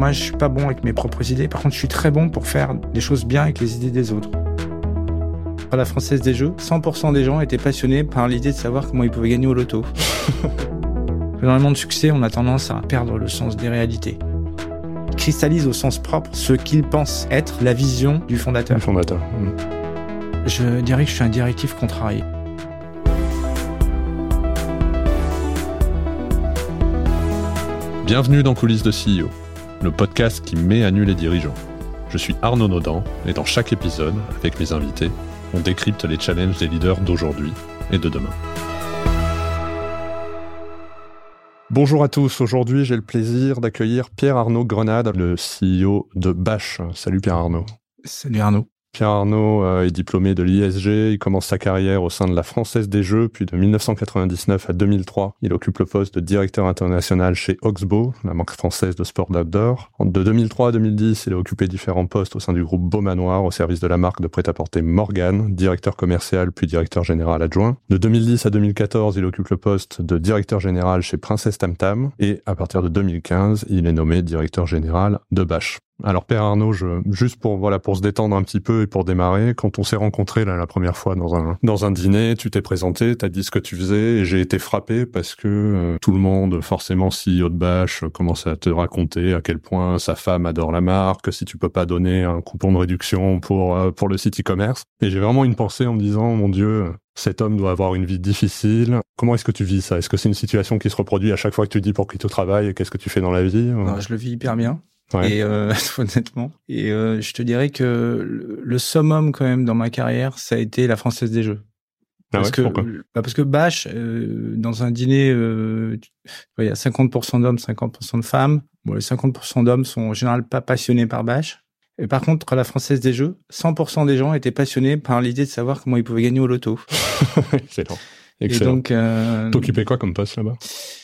moi, je suis pas bon avec mes propres idées. Par contre, je suis très bon pour faire des choses bien avec les idées des autres. À la Française des Jeux, 100% des gens étaient passionnés par l'idée de savoir comment ils pouvaient gagner au loto. Dans le monde de succès, on a tendance à perdre le sens des réalités. Ils cristallisent au sens propre ce qu'ils pensent être la vision du fondateur. Le fondateur. Mm. Je dirais que je suis un directif contrarié. Bienvenue dans Coulisses de CEO, le podcast qui met à nu les dirigeants. Je suis Arnaud Naudan et dans chaque épisode, avec mes invités, on décrypte les challenges des leaders d'aujourd'hui et de demain. Bonjour à tous, aujourd'hui j'ai le plaisir d'accueillir Pierre Arnaud Grenade, le CEO de Bash. Salut Pierre Arnaud. Salut Arnaud. Pierre Arnaud euh, est diplômé de l'ISG, il commence sa carrière au sein de la Française des Jeux, puis de 1999 à 2003, il occupe le poste de directeur international chez Oxbow, la marque française de sport d'outdoor. De 2003 à 2010, il a occupé différents postes au sein du groupe Beaumanoir, au service de la marque de prêt-à-porter Morgan, directeur commercial puis directeur général adjoint. De 2010 à 2014, il occupe le poste de directeur général chez Princesse Tam Tam, et à partir de 2015, il est nommé directeur général de Bash. Alors Père Arnaud, je, juste pour voilà pour se détendre un petit peu et pour démarrer, quand on s'est rencontrés la première fois dans un dans un dîner, tu t'es présenté, t'as dit ce que tu faisais et j'ai été frappé parce que euh, tout le monde, forcément CEO de bâche, commence à te raconter à quel point sa femme adore la marque, si tu peux pas donner un coupon de réduction pour euh, pour le site e-commerce. Et j'ai vraiment une pensée en me disant mon Dieu, cet homme doit avoir une vie difficile. Comment est-ce que tu vis ça? Est-ce que c'est une situation qui se reproduit à chaque fois que tu dis pour quitter au travail et qu'est-ce que tu fais dans la vie? Je le vis hyper bien. Et euh, honnêtement, et euh, je te dirais que le, summum quand même dans ma carrière, ça a été la Française des Jeux. Ah parce que bah parce que Bâche, euh, dans un dîner, il y a 50% d'hommes, 50% de femmes. Bon, les 50% d'hommes sont en général pas passionnés par Bâche. Et par contre, la Française des Jeux, 100% des gens étaient passionnés par l'idée de savoir comment ils pouvaient gagner au loto. Excellent. Excellent. Et donc, euh, t'occupais quoi comme poste là-bas?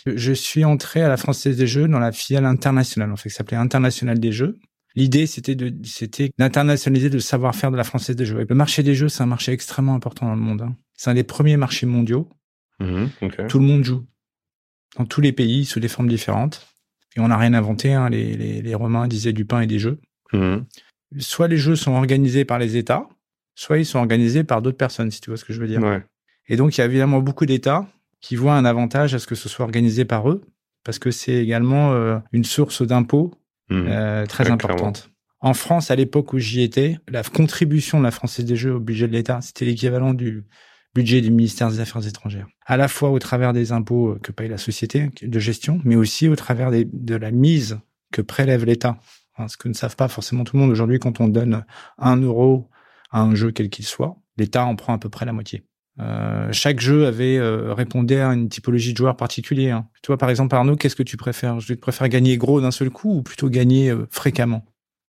Je suis entré à la Française des Jeux dans la filiale internationale, en fait, qui s'appelait International des Jeux. L'idée, c'était de, c'était d'internationaliser le savoir-faire de la Française des Jeux. Et le marché des jeux, c'est un marché extrêmement important dans le monde. Hein. C'est un des premiers marchés mondiaux. Mmh, Tout le monde joue. Dans tous les pays, sous des formes différentes. Et on n'a rien inventé. Hein. Les, les, les, Romains disaient du pain et des jeux. Mmh. Soit les jeux sont organisés par les États, soit ils sont organisés par d'autres personnes, si tu vois ce que je veux dire. Ouais. Et donc, il y a évidemment beaucoup d'États qui voient un avantage à ce que ce soit organisé par eux, parce que c'est également euh, une source d'impôts mmh. euh, très importante. En France, à l'époque où j'y étais, la contribution de la Française des Jeux au budget de l'État, c'était l'équivalent du budget du ministère des Affaires étrangères. À la fois au travers des impôts euh, que paye la société de gestion, mais aussi au travers des, de la mise que prélève l'État. Hein, ce que ne savent pas forcément tout le monde aujourd'hui, quand on donne un euro à un jeu quel qu'il soit, l'État en prend à peu près la moitié. Euh, chaque jeu avait euh, répondait à une typologie de joueur particulier. Hein. Tu vois, par exemple, Arnaud, qu'est-ce que tu préfères? Je préfère gagner gros d'un seul coup ou plutôt gagner euh, fréquemment?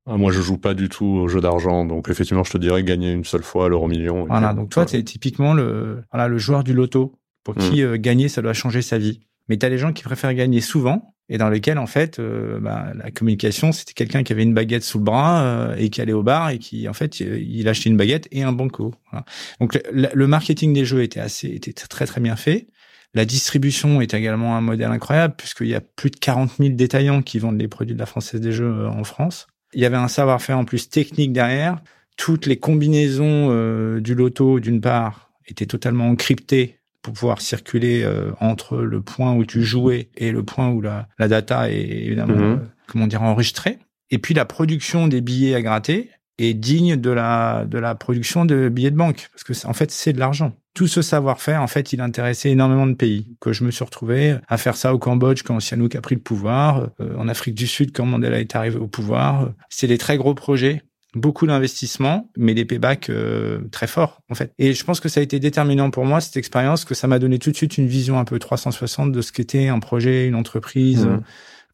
Ah, Moi, je joue pas du tout au jeu d'argent, donc effectivement, je te dirais gagner une seule fois l'euro million. Voilà, donc toi, tu es typiquement le, voilà, le joueur du loto pour qui mmh. gagner, ça doit changer sa vie. Mais tu as des gens qui préfèrent gagner souvent et dans lesquels en fait euh, bah, la communication c'était quelqu'un qui avait une baguette sous le bras euh, et qui allait au bar et qui en fait il achetait une baguette et un banco. Voilà. Donc le, marketing des jeux était assez était très très bien fait. La distribution est également un modèle incroyable puisqu'il y a plus de 40 000 détaillants qui vendent les produits de la Française des Jeux euh, en France. Il y avait un savoir-faire en plus technique derrière. Toutes les combinaisons du loto d'une part étaient totalement encryptées pour pouvoir circuler euh, entre le point où tu jouais et le point où la, la data est évidemment, mhm. euh, comment dire, enregistrée. Et puis la production des billets à gratter est digne de la de la production de billets de banque parce que en fait c'est de l'argent. Tout ce savoir-faire en fait il intéressait énormément de pays que je me suis retrouvé à faire ça au Cambodge quand Sihanouk a pris le pouvoir, euh, en Afrique du Sud quand Mandela est arrivé au pouvoir. C'est des très gros projets beaucoup d'investissements, mais des paybacks euh, très forts en fait. Et je pense que ça a été déterminant pour moi cette expérience, que ça m'a donné tout de suite une vision un peu 360 de ce qu'était un projet, une entreprise. Mmh.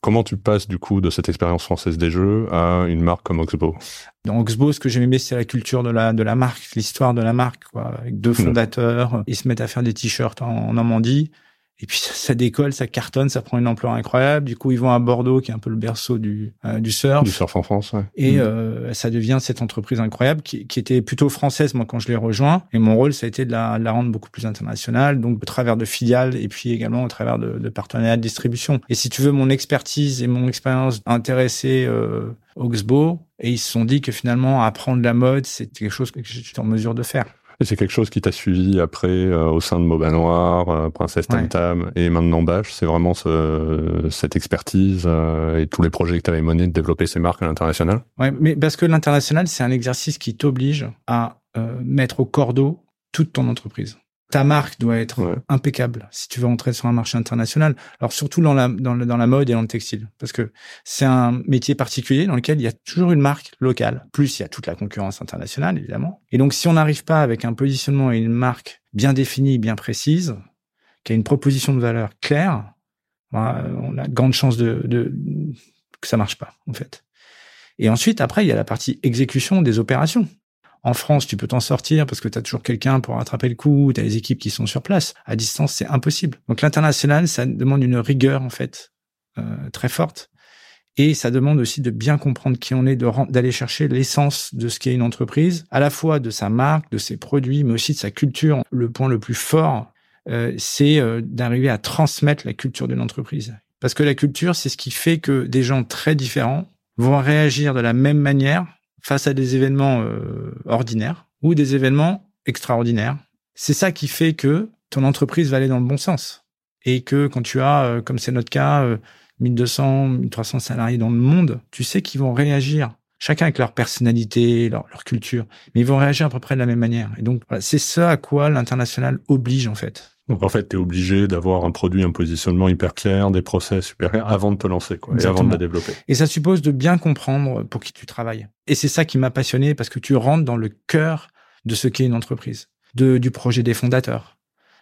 Comment tu passes du coup de cette expérience française des jeux à une marque comme Oxbow? Dans Oxbow, ce que j'aimais, c'est la culture de la de la marque, l'histoire de la marque, quoi. Avec deux mmh. fondateurs, ils se mettent à faire des t-shirts en, Normandie. Et puis ça, décolle, ça cartonne, ça prend une ampleur incroyable. Du coup, ils vont à Bordeaux, qui est un peu le berceau du euh, du surf. Du surf en France, ouais. Et mmh. euh, ça devient cette entreprise incroyable qui, qui, était plutôt française moi quand je l'ai rejoint. Et mon rôle, ça a été de la, la, rendre beaucoup plus internationale, donc au travers de filiales et puis également au travers de, de partenariats de distribution. Et si tu veux, mon expertise et mon expérience intéressé euh, Oxbow, et ils se sont dit que finalement apprendre la mode, c'était quelque chose que j'étais en mesure de faire. Et c'est quelque chose qui t'a suivi après euh, au sein de Moba Noir, euh, Princesse Tam Tam et maintenant Bash. C'est vraiment ce, cette expertise euh, et tous les projets que tu avais menés de développer ces marques à l'international. Ouais, mais parce que l'international, c'est un exercice qui t'oblige à mettre au cordeau toute ton entreprise ta marque doit être impeccable si tu veux entrer sur un marché international. Alors surtout dans la, dans, dans la mode et dans le textile, parce que c'est un métier particulier dans lequel il y a toujours une marque locale. Plus il y a toute la concurrence internationale évidemment. Et donc si on n'arrive pas avec un positionnement et une marque bien définie, bien précise, qui a une proposition de valeur claire, bah, on a de grandes chances de, de que ça marche pas en fait. Et ensuite, après, il y a la partie exécution des opérations. En France, tu peux t'en sortir parce que tu as toujours quelqu'un pour rattraper le coup, tu as les équipes qui sont sur place. À distance, c'est impossible. Donc l'international, ça demande une rigueur en fait euh, très forte. Et ça demande aussi de bien comprendre qui on est, d'aller chercher l'essence de ce qu'est une entreprise, à la fois de sa marque, de ses produits, mais aussi de sa culture. Le point le plus fort, euh, c'est euh, d'arriver à transmettre la culture d'une entreprise. Parce que la culture, c'est ce qui fait que des gens très différents vont réagir de la même manière face à des événements euh, ordinaires ou des événements extraordinaires. C'est ça qui fait que ton entreprise va aller dans le bon sens. Et que quand tu as, euh, comme c'est notre cas, 1200, euh, 1300 salariés dans le monde, tu sais qu'ils vont réagir, chacun avec leur personnalité, leur, leur, culture, mais ils vont réagir à peu près de la même manière. Et donc, c'est ça à quoi l'international oblige en fait. Donc en fait, tu es obligé d'avoir un produit, un positionnement hyper clair, des process super clairs avant de te lancer quoi, et avant de la développer. Et ça suppose de bien comprendre pour qui tu travailles. Et c'est ça qui m'a passionné parce que tu rentres dans le cœur de ce qu'est une entreprise, de, du projet des fondateurs.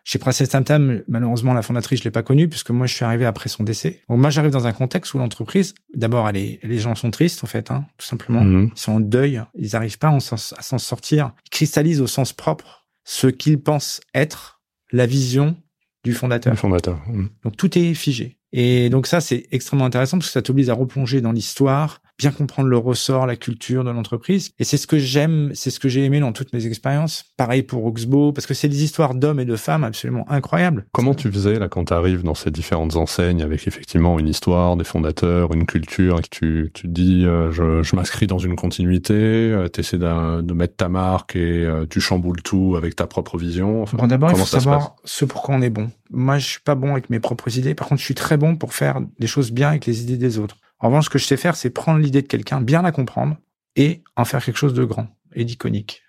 Chez Princess Tam malheureusement, la fondatrice, je l'ai pas connue puisque moi, je suis arrivé après son décès. Donc moi, j'arrive dans un contexte où l'entreprise, d'abord, les gens sont tristes, en fait, hein, tout simplement. Mhm. Ils sont en deuil. Ils n'arrivent pas à s'en sortir. Ils cristallisent au sens propre ce qu'ils pensent être la vision du fondateur. fondateur. Mm. Donc tout est figé. Et donc ça, c'est extrêmement intéressant parce que ça t'oblige à replonger dans l'histoire, bien comprendre le ressort, la culture de l'entreprise. Et c'est ce que j'aime, c'est ce que j'ai aimé dans toutes mes expériences. Pareil pour Oxbow, parce que c'est des histoires d'hommes et de femmes absolument incroyables. Comment tu faisais là quand tu arrives dans ces différentes enseignes avec effectivement une histoire, des fondateurs, une culture, et que tu, tu dis euh, je, je m'inscris dans une continuité, euh, tu essaies de, mettre ta marque et euh, tu chamboules tout avec ta propre vision. Enfin, bon, d'abord, il faut savoir ce pourquoi on est bon. Moi, je suis pas bon avec mes propres idées. Par contre, je suis très bon pour faire des choses bien avec les idées des autres. En revanche, ce que je sais faire, c'est prendre l'idée de quelqu'un, bien la comprendre et en faire quelque chose de grand et d'iconique.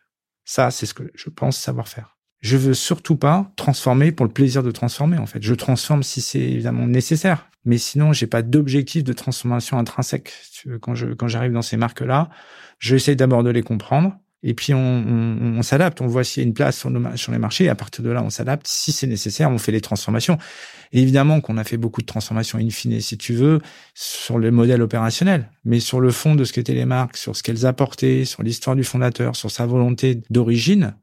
Ça, c'est ce que je pense savoir faire. Je veux surtout pas transformer pour le plaisir de transformer, en fait. Je transforme si c'est évidemment nécessaire. Mais sinon, j'ai pas d'objectif de transformation intrinsèque. Quand je, quand j'arrive dans ces marques-là, j'essaie d'abord de les comprendre et puis on, on, on s'adapte, on voit s'il y a une place sur, nos, sur les marchés, et à partir de là, on s'adapte. Si c'est nécessaire, on fait les transformations. évidemment qu'on a fait beaucoup de transformations in fine, si tu veux, sur le modèle opérationnel, mais sur le fond de ce qu'étaient les marques, sur ce qu'elles apportaient, sur l'histoire du fondateur, sur sa volonté d'origine,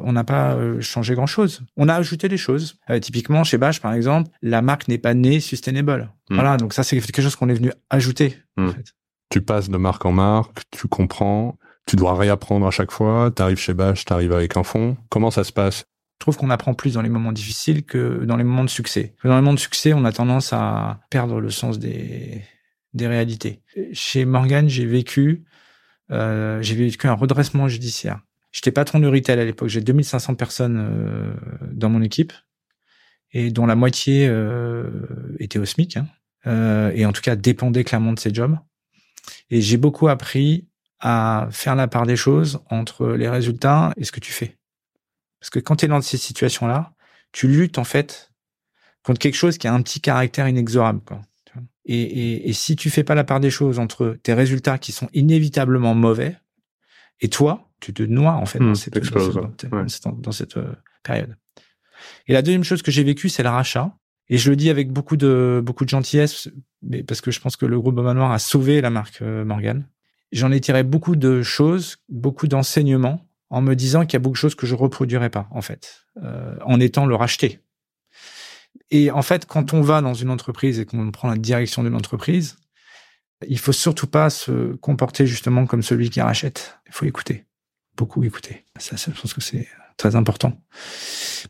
on n'a pas euh, changé grand-chose. On a ajouté des choses. Euh, typiquement, chez Bash, par exemple, la marque n'est pas née sustainable. Hmm. Voilà, donc ça, c'est quelque chose qu'on est venu ajouter. En hmm. fait. Tu passes de marque en marque, tu comprends, tu dois réapprendre à chaque fois. Tu arrives chez Bash, tu arrives avec un fond. Comment ça se passe? Je trouve qu'on apprend plus dans les moments difficiles que dans les moments de succès. Dans les moments de succès, on a tendance à perdre le sens des, des réalités. Chez Morgan, j'ai vécu, euh, j'ai vécu un redressement judiciaire. J'étais patron de retail à l'époque. J'ai 2500 personnes euh, dans mon équipe et dont la moitié euh, était au SMIC hein, euh, et en tout cas dépendait clairement de ses jobs. Et j'ai beaucoup appris à faire la part des choses entre les résultats et ce que tu fais. Parce que quand tu es dans ces situations-là, tu luttes en fait contre quelque chose qui a un petit caractère inexorable. Quoi. Et, et, et, si tu fais pas la part des choses entre tes résultats qui sont inévitablement mauvais et toi, tu te noies en fait dans, hmm, cette, dans, cette, euh, période. Et la deuxième chose que j'ai vécue, c'est le rachat. Et je le dis avec beaucoup de beaucoup de gentillesse, mais parce que je pense que le groupe Boma Noir a sauvé la marque euh, Morgan j'en ai tiré beaucoup de choses, beaucoup d'enseignements, en me disant qu'il y a beaucoup de choses que je reproduirais pas, en fait, euh, en étant le racheté. Et en fait, quand on va dans une entreprise et qu'on prend la direction d'une entreprise, il faut surtout pas se comporter justement comme celui qui rachète. Il faut écouter, beaucoup écouter. Ça, je pense que c'est très important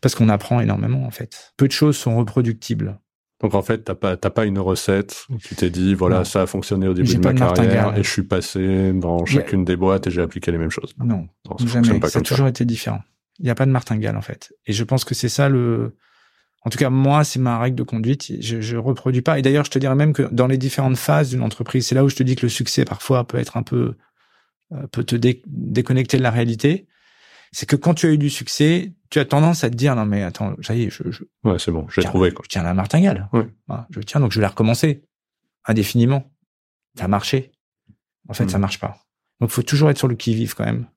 parce qu'on apprend énormément en fait. Peu de choses sont reproductibles. Donc en fait, t'as pas t'as pas une recette où tu t'es dit voilà ça a fonctionné au début de ma carrière et je suis passé dans chacune des boîtes et j'ai appliqué les mêmes choses. Non, jamais. ça a toujours été différent. Il n'y a pas de martingale en fait. Et je pense que c'est ça le en tout cas, moi, c'est ma règle de conduite. Je, je reproduis pas. Et d'ailleurs, je te dirais même que dans les différentes phases d'une entreprise, c'est là où je te dis que le succès parfois peut être un peu euh, peut te déconnecter de la réalité. C'est que quand tu as eu du succès, tu as tendance à te dire non mais attends, ça y est, je, je ouais c'est bon, j'ai trouvé. Je tiens la martingale. Ouais. je tiens donc je vais la recommencer indéfiniment. Ça a marché. En fait, ça hmm. marche pas. Donc, faut toujours être sur le qui vive quand même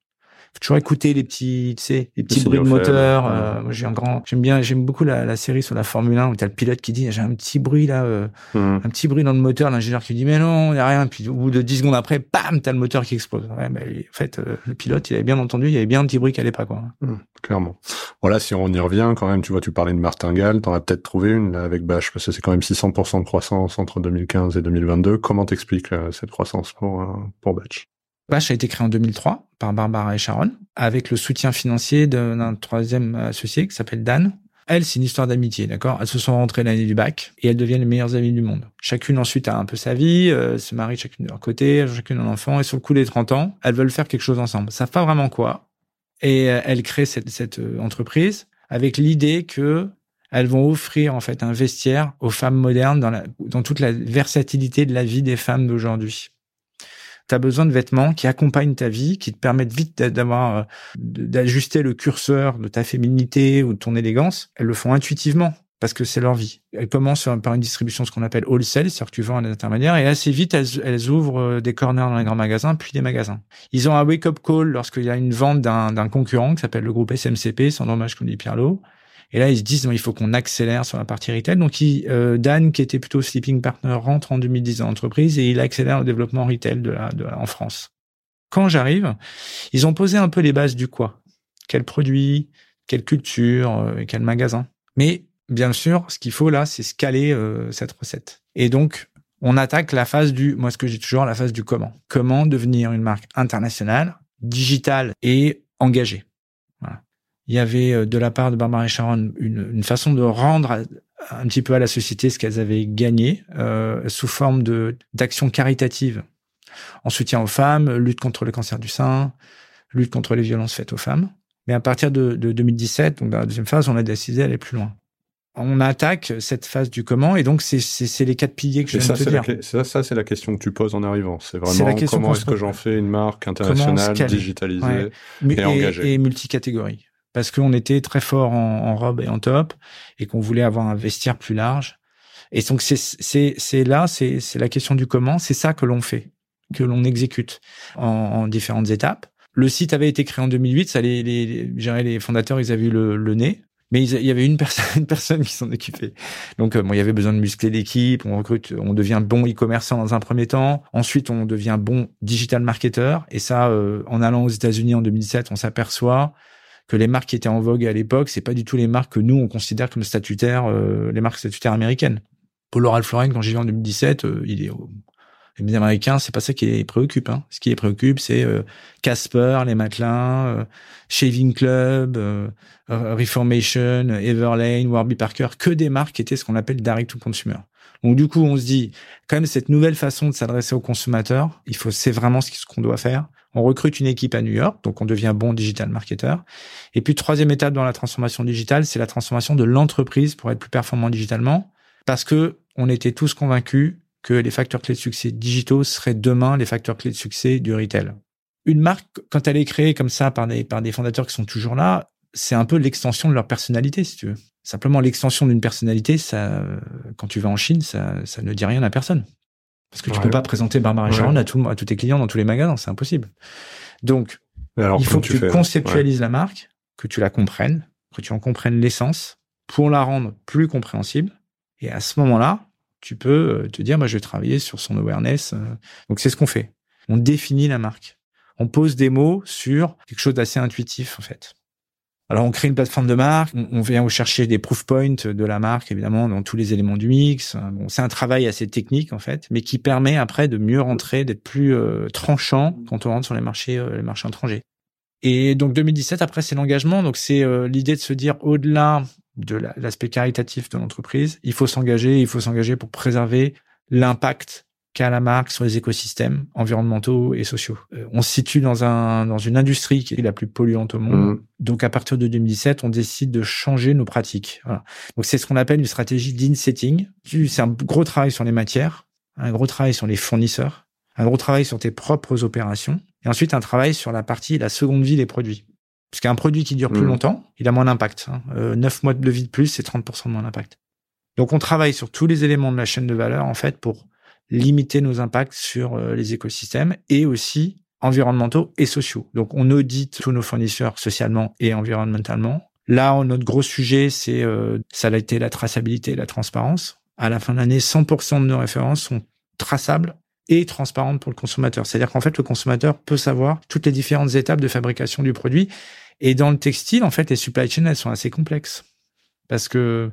faut toujours écouter les petits, tu sais, les petits bruits de moteur. Euh, moi, j'ai un grand, j'aime bien, j'aime beaucoup la, la, série sur la Formule 1 où t'as le pilote qui dit, j'ai un petit bruit là, euh, hmm. un petit bruit dans le moteur, l'ingénieur qui dit, mais non, il n'y a rien. Puis au bout de 10 secondes après, bam, t'as le moteur qui explose. Ouais, en fait, euh, le pilote, il avait bien entendu, il y avait bien un petit bruit qui allait pas, quoi. Hmm, clairement. Voilà, si on y revient quand même, tu vois, tu parlais de martingale, t'en as peut-être trouvé une là avec Bash, parce que c'est quand même 600% de croissance entre 2015 et 2022. Comment t'expliques cette croissance pour, pour Batch Bash a été créé en 2003 par Barbara et Sharon, avec le soutien financier d'un troisième associé qui s'appelle Dan. Elle, c'est une histoire d'amitié, d'accord? Elles se sont rentrées l'année du bac et elles deviennent les meilleures amies du monde. Chacune ensuite a un peu sa vie, euh, se marient chacune de leur côté, chacune un enfant, et sur le coup des 30 ans, elles veulent faire quelque chose ensemble. Elles savent pas vraiment quoi? Et euh, elles créent cette, euh, entreprise avec l'idée que elles vont offrir en fait un vestiaire aux femmes modernes dans toute la versatilité de la vie des femmes d'aujourd'hui tu as besoin de vêtements qui accompagnent ta vie, qui te permettent vite d'avoir euh, d'ajuster le curseur de ta féminité ou de ton élégance. Elles le font intuitivement parce que c'est leur vie. Elles commencent par une distribution ce qu'on appelle wholesale, c'est-à-dire que tu vends à des intermédiaires, et assez vite, elles, ouvrent euh, des corners dans les grands magasins, puis des magasins. Ils ont un wake-up call lorsqu'il y a une vente d'un concurrent qui s'appelle le groupe SMCP, sans dommage qu'on dit Pierlot, et là, ils se disent, il faut qu'on accélère sur la partie retail. Donc, euh, Dan, qui était plutôt sleeping partner, rentre en 2010 dans l'entreprise et il accélère le développement retail de la, en France. Quand j'arrive, ils ont posé un peu les bases du quoi. Quel produit, quelle culture, euh, quel magasin. Mais bien sûr, ce qu'il faut là, c'est scaler euh, cette recette. Et donc, on attaque la phase du, moi ce que j'ai toujours, la phase du comment. Comment devenir une marque internationale, digitale et engagée il y avait euh, de la part de Barbara et Sharon une, une façon de rendre un petit peu à la société ce qu'elles avaient gagné euh, sous forme de d'actions caritatives en soutien aux femmes, lutte contre le cancer du sein, lutte contre les violences faites aux femmes. Mais à partir de, de 2017, donc dans la deuxième phase, on a décidé d'aller plus loin. On attaque cette phase du comment, et donc c'est les quatre piliers que je viens de te dire. Ça, ça c'est la question que tu poses en arrivant. C'est vraiment comment est-ce que j'en fais une marque internationale, digitalisée et, et engagée? Et multicatégorie parce qu'on était très fort en, robe et en top et qu'on voulait avoir un vestiaire plus large. Et donc c'est là c'est la question du comment. C'est ça que l'on fait, que l'on exécute en, en, différentes étapes. Le site avait été créé en 2008. Ça les les les, fondateurs ils avaient eu le, le nez. Mais il y avait une personne, une personne qui s'en occupait. Donc, euh, bon, il y avait besoin de muscler l'équipe. On recrute, on devient bon e-commerçant dans un premier temps. Ensuite, on devient bon digital marketer. Et ça, euh, en allant aux États-Unis en 2017, on s'aperçoit que les marques qui étaient en vogue à l'époque, c'est pas du tout les marques que nous on considère comme statutaires, euh, les marques statutaires américaines. Paul Ralph Lauren, quand j'y vais en 2017, euh, il est les Américains, c'est pas ça qui les préoccupe. Hein. Ce qui les préoccupe, c'est euh, Casper, les Matelins, Shaving Club, Reformation, Everlane, Warby Parker, que des marques qui étaient ce qu'on appelle direct to consumer. Donc du coup, on se dit, quand même, cette nouvelle façon de s'adresser aux consommateurs, il faut, c'est vraiment ce qu'on doit faire. On recrute une équipe à New York, donc on devient bon digital marketer. Et puis troisième étape dans la transformation digitale, c'est la transformation de l'entreprise pour être plus performant digitalement, parce que on était tous convaincus que les facteurs clés de succès digitaux seraient demain les facteurs clés de succès du retail. Une marque, quand elle est créée comme ça par des, par des fondateurs qui sont toujours là, c'est un peu l'extension de leur personnalité, si tu veux. Simplement, l'extension d'une personnalité, ça, quand tu vas en Chine, ça, ça ne dit rien à personne. Parce que tu peux pas présenter Barbara Sharon à, tout, à tous tes clients dans tous les magasins, c'est impossible. Donc, il faut que tu, conceptualises la marque, que tu la comprennes, que tu en comprennes l'essence pour la rendre plus compréhensible. Et à ce moment-là, tu peux euh, te dire, moi, je vais travailler sur son awareness. Euh. Donc, c'est ce qu'on fait. On définit la marque. On pose des mots sur quelque chose d'assez intuitif, en fait. Alors on crée une plateforme de marque, on, vient chercher des proof points de la marque évidemment dans tous les éléments du mix. Bon, c'est un travail assez technique en fait, mais qui permet après de mieux rentrer, d'être plus euh, tranchant quand on rentre sur les marchés, euh, les marchés étrangers. Et donc 2017 après c'est l'engagement, donc c'est euh, l'idée de se dire au-delà de l'aspect caritatif de l'entreprise, il faut s'engager, il faut s'engager pour préserver l'impact qu'a la marque sur les écosystèmes environnementaux et sociaux. Euh, on se situe dans un dans une industrie qui est la plus polluante au monde. Mmh. Donc à partir de 2017, on décide de changer nos pratiques. Voilà. Donc c'est ce qu'on appelle une stratégie d'in-setting. C'est un gros travail sur les matières, un gros travail sur les fournisseurs, un gros travail sur tes propres opérations et ensuite un travail sur la partie la seconde vie des produits. Parce qu'un produit qui dure plus mmh. longtemps, il a moins d'impact. Hein. Euh, 9 mois de vie de plus, c'est 30% de moins d'impact. Donc on travaille sur tous les éléments de la chaîne de valeur en fait pour limiter nos impacts sur euh, les écosystèmes et aussi environnementaux et sociaux. Donc, on audite tous nos fournisseurs socialement et environnementalement. Là, notre gros sujet, c'est euh, ça a été la traçabilité et la transparence. À la fin de l'année, 100% de nos références sont traçables et transparentes pour le consommateur. C'est-à-dire qu'en fait, le consommateur peut savoir toutes les différentes étapes de fabrication du produit. Et dans le textile, en fait, les supply chains, elles sont assez complexes. Parce que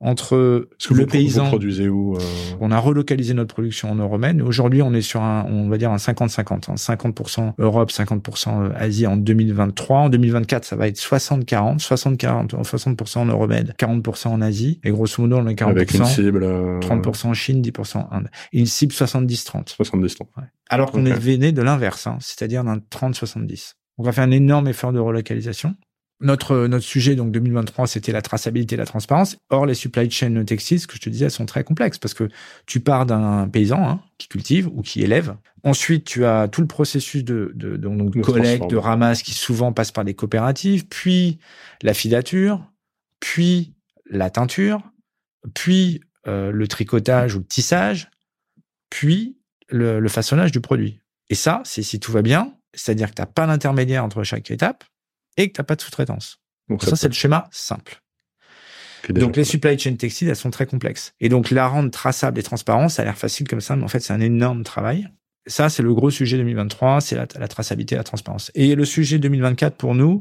entre le paysan. produisez où euh On a relocalisé notre production en Euromède. Aujourd'hui, on est sur un, on va dire un 50-50, 50%, hein. Europe, 50% euh, Asie en 2023. En 2024, ça va être 60-40, 60-40, 60% en Euromède, 40% en Asie. Et grosso modo, on est 40%. Avec une cible. 30% en Chine, 10% en Inde. Et une cible 70-30. 70-30. Ouais. Alors qu'on est venu de l'inverse, hein, c'est-à-dire d'un 30-70. On va faire un énorme effort de relocalisation. Notre, notre sujet, donc 2023, c'était la traçabilité et la transparence. Or, les supply chain textiles, ce que je te disais, elles sont très complexes parce que tu pars d'un paysan hein, qui cultive ou qui élève. Ensuite, tu as tout le processus de, de, de, collecte, de ramasse qui souvent passe par des coopératives, puis la filature, puis la teinture, puis euh, le tricotage ou le tissage, puis le, le façonnage du produit. Et ça, c'est si tout va bien, c'est-à-dire que tu n'as pas d'intermédiaire entre chaque étape, et que tu n'as pas de sous-traitance. Donc ça, c'est le schéma simple. Donc les supply chain textiles, elles sont très complexes. Et donc la rendre traçable et transparente, ça a l'air facile comme ça, mais en fait c'est un énorme travail. Ça, c'est le gros sujet 2023, c'est la, la, traçabilité et la transparence. Et le sujet 2024 pour nous,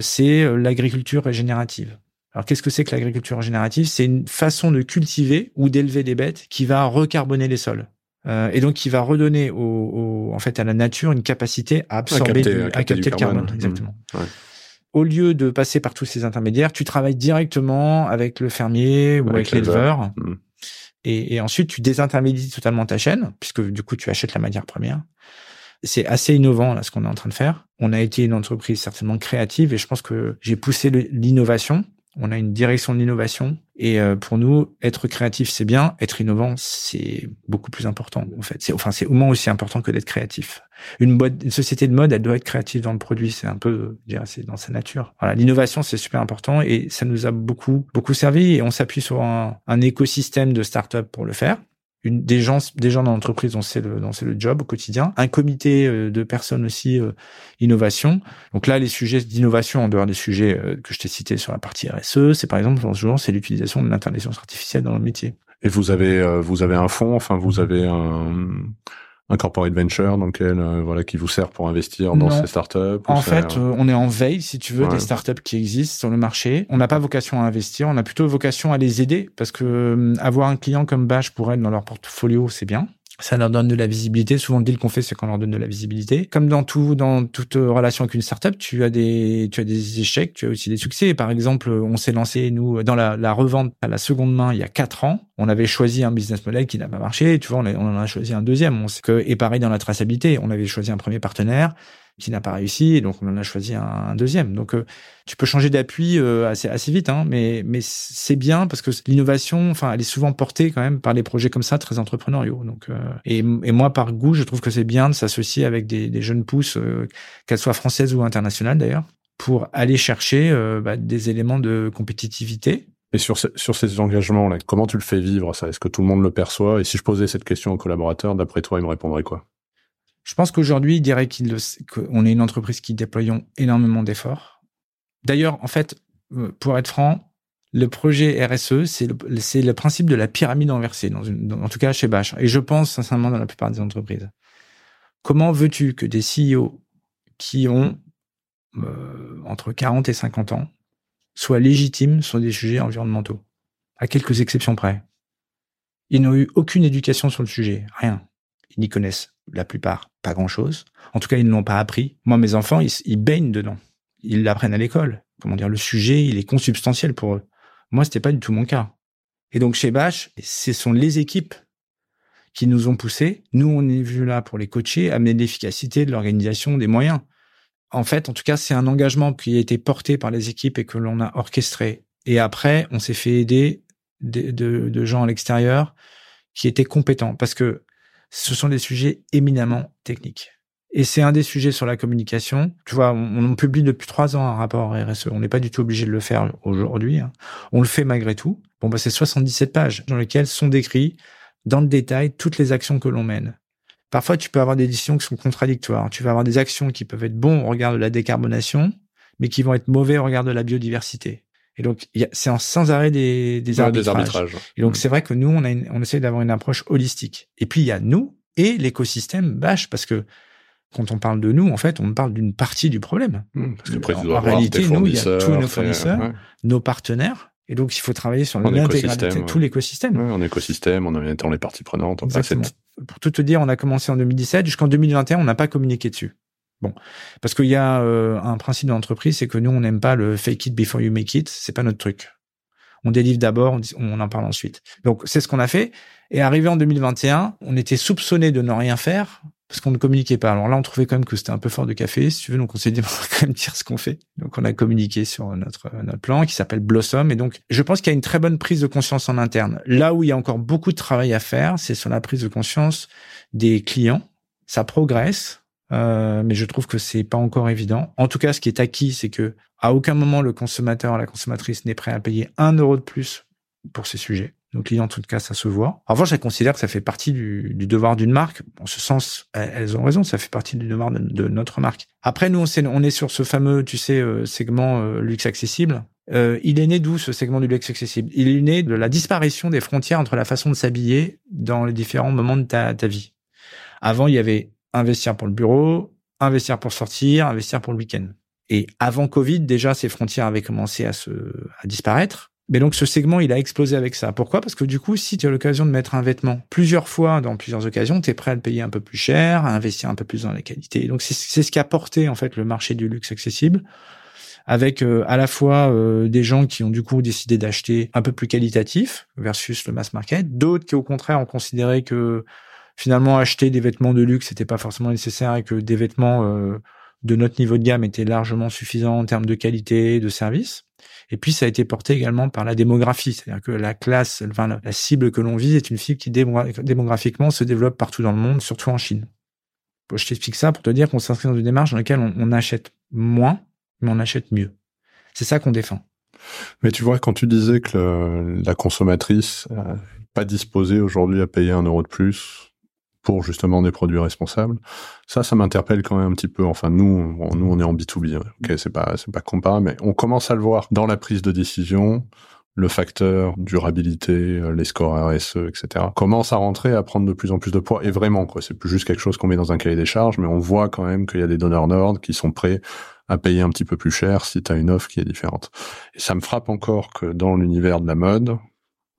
c'est euh, l'agriculture régénérative. Alors qu'est-ce que c'est que l'agriculture régénérative? C'est une façon de cultiver ou d'élever des bêtes qui va recarboner les sols. Euh, et donc qui va redonner au, au, en fait à la nature une capacité à absorber, à capter, le carbone. Exactement. Mmh. Ouais au lieu de passer par tous ces intermédiaires, tu travailles directement avec le fermier ou avec, l'éleveur. Et, et, ensuite, tu désintermédies totalement ta chaîne, puisque du coup, tu achètes la matière première. C'est assez innovant, là, ce qu'on est en train de faire. On a été une entreprise certainement créative et je pense que j'ai poussé l'innovation on a une direction de l'innovation et euh, pour nous, être créatif c'est bien, être innovant c'est beaucoup plus important en fait. C'est enfin c'est au moins aussi important que d'être créatif. Une, boîte, une société de mode, elle doit être créative dans le produit, c'est un peu, c'est dans sa nature. Voilà, l'innovation c'est super important et ça nous a beaucoup beaucoup servi et on s'appuie sur un, un écosystème de start-up pour le faire une, des gens, des gens dans l'entreprise dont c'est le, dont c'est le job au quotidien, un comité euh, de personnes aussi euh, innovation. Donc là, les sujets d'innovation en dehors des sujets euh, que je t'ai cités sur la partie RSE, c'est par exemple ce jour, c'est l'utilisation de l'intelligence artificielle dans le métier. Et vous avez, vous avez un fonds, enfin vous avez un un corporate venture donc euh, voilà qui vous sert pour investir dans ces startups En fait, euh, on est en veille si tu veux des startups qui existent sur le marché. On n'a pas vocation à investir, on a plutôt vocation à les aider parce que euh, avoir un client comme Bash pour elles dans leur portfolio, c'est bien ça leur donne de la visibilité. Souvent, le deal qu'on fait, c'est qu'on leur donne de la visibilité. Comme dans tout, dans toute relation avec une startup, tu as des, tu as des échecs, tu as aussi des succès. Par exemple, on s'est lancé, nous, dans la, la, revente à la seconde main il y a quatre ans. On avait choisi un business model qui n'a pas marché. Tu vois, on, en a choisi un deuxième. On sait que, et pareil dans la traçabilité. On avait choisi un premier partenaire qui n'a pas réussi, donc on en a choisi un, deuxième. Donc euh, tu peux changer d'appui euh, assez vite, hein, mais mais c'est bien parce que l'innovation, enfin, elle est souvent portée quand même par des projets comme ça très entrepreneuriaux. Donc euh, et, et moi par goût, je trouve que c'est bien de s'associer avec des, des jeunes pousses, qu'elles soient françaises ou internationales d'ailleurs, pour aller chercher bah, des éléments de compétitivité et sur, ces engagements, là, comment tu le fais vivre ça? Est-ce que tout le monde le perçoit? Et si je posais cette question aux collaborateurs, d'après toi, ils me répondraient quoi? Je pense qu'aujourd'hui, il dirait qu'on est une entreprise qui déployons énormément d'efforts. D'ailleurs, en fait, euh, pour être franc, le projet RSE, c'est le, principe de la pyramide inversée, en tout cas chez Bash. Et je pense sincèrement dans la plupart des entreprises. Comment veux-tu que des CEO qui ont euh, entre 40 et 50 ans, soient légitimes sur des sujets environnementaux, à quelques exceptions près. Ils n'ont eu aucune éducation sur le sujet, rien. Ils n'y connaissent la plupart pas grand-chose. En tout cas, ils ne l'ont pas appris. Moi, mes enfants, ils, baignent dedans. Ils l'apprennent à l'école. Comment dire, le sujet, il est consubstantiel pour eux. Moi, c'était pas du tout mon cas. Et donc, chez Bash, ce sont les équipes qui nous ont poussés. Nous, on est vus là pour les coacher, amener l'efficacité, de l'organisation, des moyens. En fait, en tout cas, c'est un engagement qui a été porté par les équipes et que l'on a orchestré. Et après, on s'est fait aider de, gens à l'extérieur qui étaient compétents parce que ce sont des sujets éminemment techniques. Et c'est un des sujets sur la communication. Tu vois, on, publie depuis trois ans un rapport RSE. On n'est pas du tout obligé de le faire aujourd'hui. Hein. On le fait malgré tout. Bon, bah, c'est 77 pages dans lesquelles sont décrits dans le détail toutes les actions que l'on mène. Parfois, tu peux avoir des décisions qui sont contradictoires. Tu vas avoir des actions qui peuvent être bonnes au regard de la décarbonation, mais qui vont être mauvais au regard de la biodiversité. Et donc, c'est sans arrêt des, des, arbitrages. Et donc, mm. c'est vrai que nous, on, a on essaie d'avoir une approche holistique. Et puis, il y a nous et l'écosystème bâche, parce que quand on parle de nous, en fait, on parle d'une partie du problème. Mm. parce que en, réalité, nous, il y a tous nos fournisseurs, nos partenaires, et donc, il faut travailler sur l'intégralité, tout l'écosystème. Ouais, en écosystème, en étant les parties prenantes. Pour tout te dire, on a commencé en 2017. Jusqu'en 2021, on n'a pas communiqué dessus. Bon, parce qu'il y a euh, un principe de l'entreprise, c'est que nous, on n'aime pas le fake it before you make it. C'est pas notre truc. On délivre d'abord, on, en parle ensuite. Donc, c'est ce qu'on a fait. Et arrivé en 2021, on était soupçonné de ne rien faire parce qu'on ne communiquait pas. Alors là, on trouvait quand même que c'était un peu fort de café, si tu veux, donc on s'est dit, on va quand même dire ce qu'on fait. Donc on a communiqué sur notre, notre plan qui s'appelle Blossom. Et donc, je pense qu'il y a une très bonne prise de conscience en interne. Là où il y a encore beaucoup de travail à faire, c'est sur la prise de conscience des clients. Ça progresse, euh, mais je trouve que c'est pas encore évident. En tout cas, ce qui est acquis, c'est que à aucun moment le consommateur, la consommatrice n'est prêt à payer un euro de plus pour ces sujets. Nos clients, en tout cas, ça se voit. En revanche, je considère que ça fait partie du, du devoir d'une marque. En ce sens, elles ont raison, ça fait partie du devoir de, notre marque. Après, nous, on est sur ce fameux, tu sais, euh, segment euh, luxe accessible. Euh, il est né d'où ce segment du luxe accessible? Il est né de la disparition des frontières entre la façon de s'habiller dans les différents moments de ta, ta vie. Avant, il y avait investir pour le bureau, investir pour sortir, investir pour le week-end. Et avant Covid, déjà, ces frontières avaient commencé à se, à disparaître. Mais donc ce segment, il a explosé avec ça. Pourquoi? Parce que du coup, si tu as l'occasion de mettre un vêtement plusieurs fois dans plusieurs occasions, tu es prêt à le payer un peu plus cher, à investir un peu plus dans la qualité. donc c'est ce qui a porté en fait le marché du luxe accessible avec euh, à la fois euh, des gens qui ont du coup décidé d'acheter un peu plus qualitatif versus le mass market, d'autres qui au contraire ont considéré que finalement acheter des vêtements de luxe n'était pas forcément nécessaire et que des vêtements euh, de notre niveau de gamme étaient largement suffisants en termes de qualité, de service. Et puis, ça a été porté également par la démographie. C'est-à-dire que la classe, la cible que l'on vise est une cible qui démographiquement se développe partout dans le monde, surtout en Chine. Je t'explique ça pour te dire qu'on s'inscrit dans une démarche dans laquelle on, achète moins, mais on achète mieux. C'est ça qu'on défend. Mais tu vois, quand tu disais que la consommatrice n'est pas disposée aujourd'hui à payer un euro de plus pour justement des produits responsables. Ça, ça m'interpelle quand même un petit peu. Enfin, nous, nous, on est en B2B. Hein. Ok, c'est pas, c'est pas comparable, mais on commence à le voir dans la prise de décision. Le facteur durabilité, euh, les scores RSE, etc. commence à rentrer, à prendre de plus en plus de poids. Et vraiment, quoi, c'est plus juste quelque chose qu'on met dans un cahier des charges, mais on voit quand même qu'il y a des donneurs d'ordre qui sont prêts à payer un petit peu plus cher si tu as une offre qui est différente. Et ça me frappe encore que dans l'univers de la mode,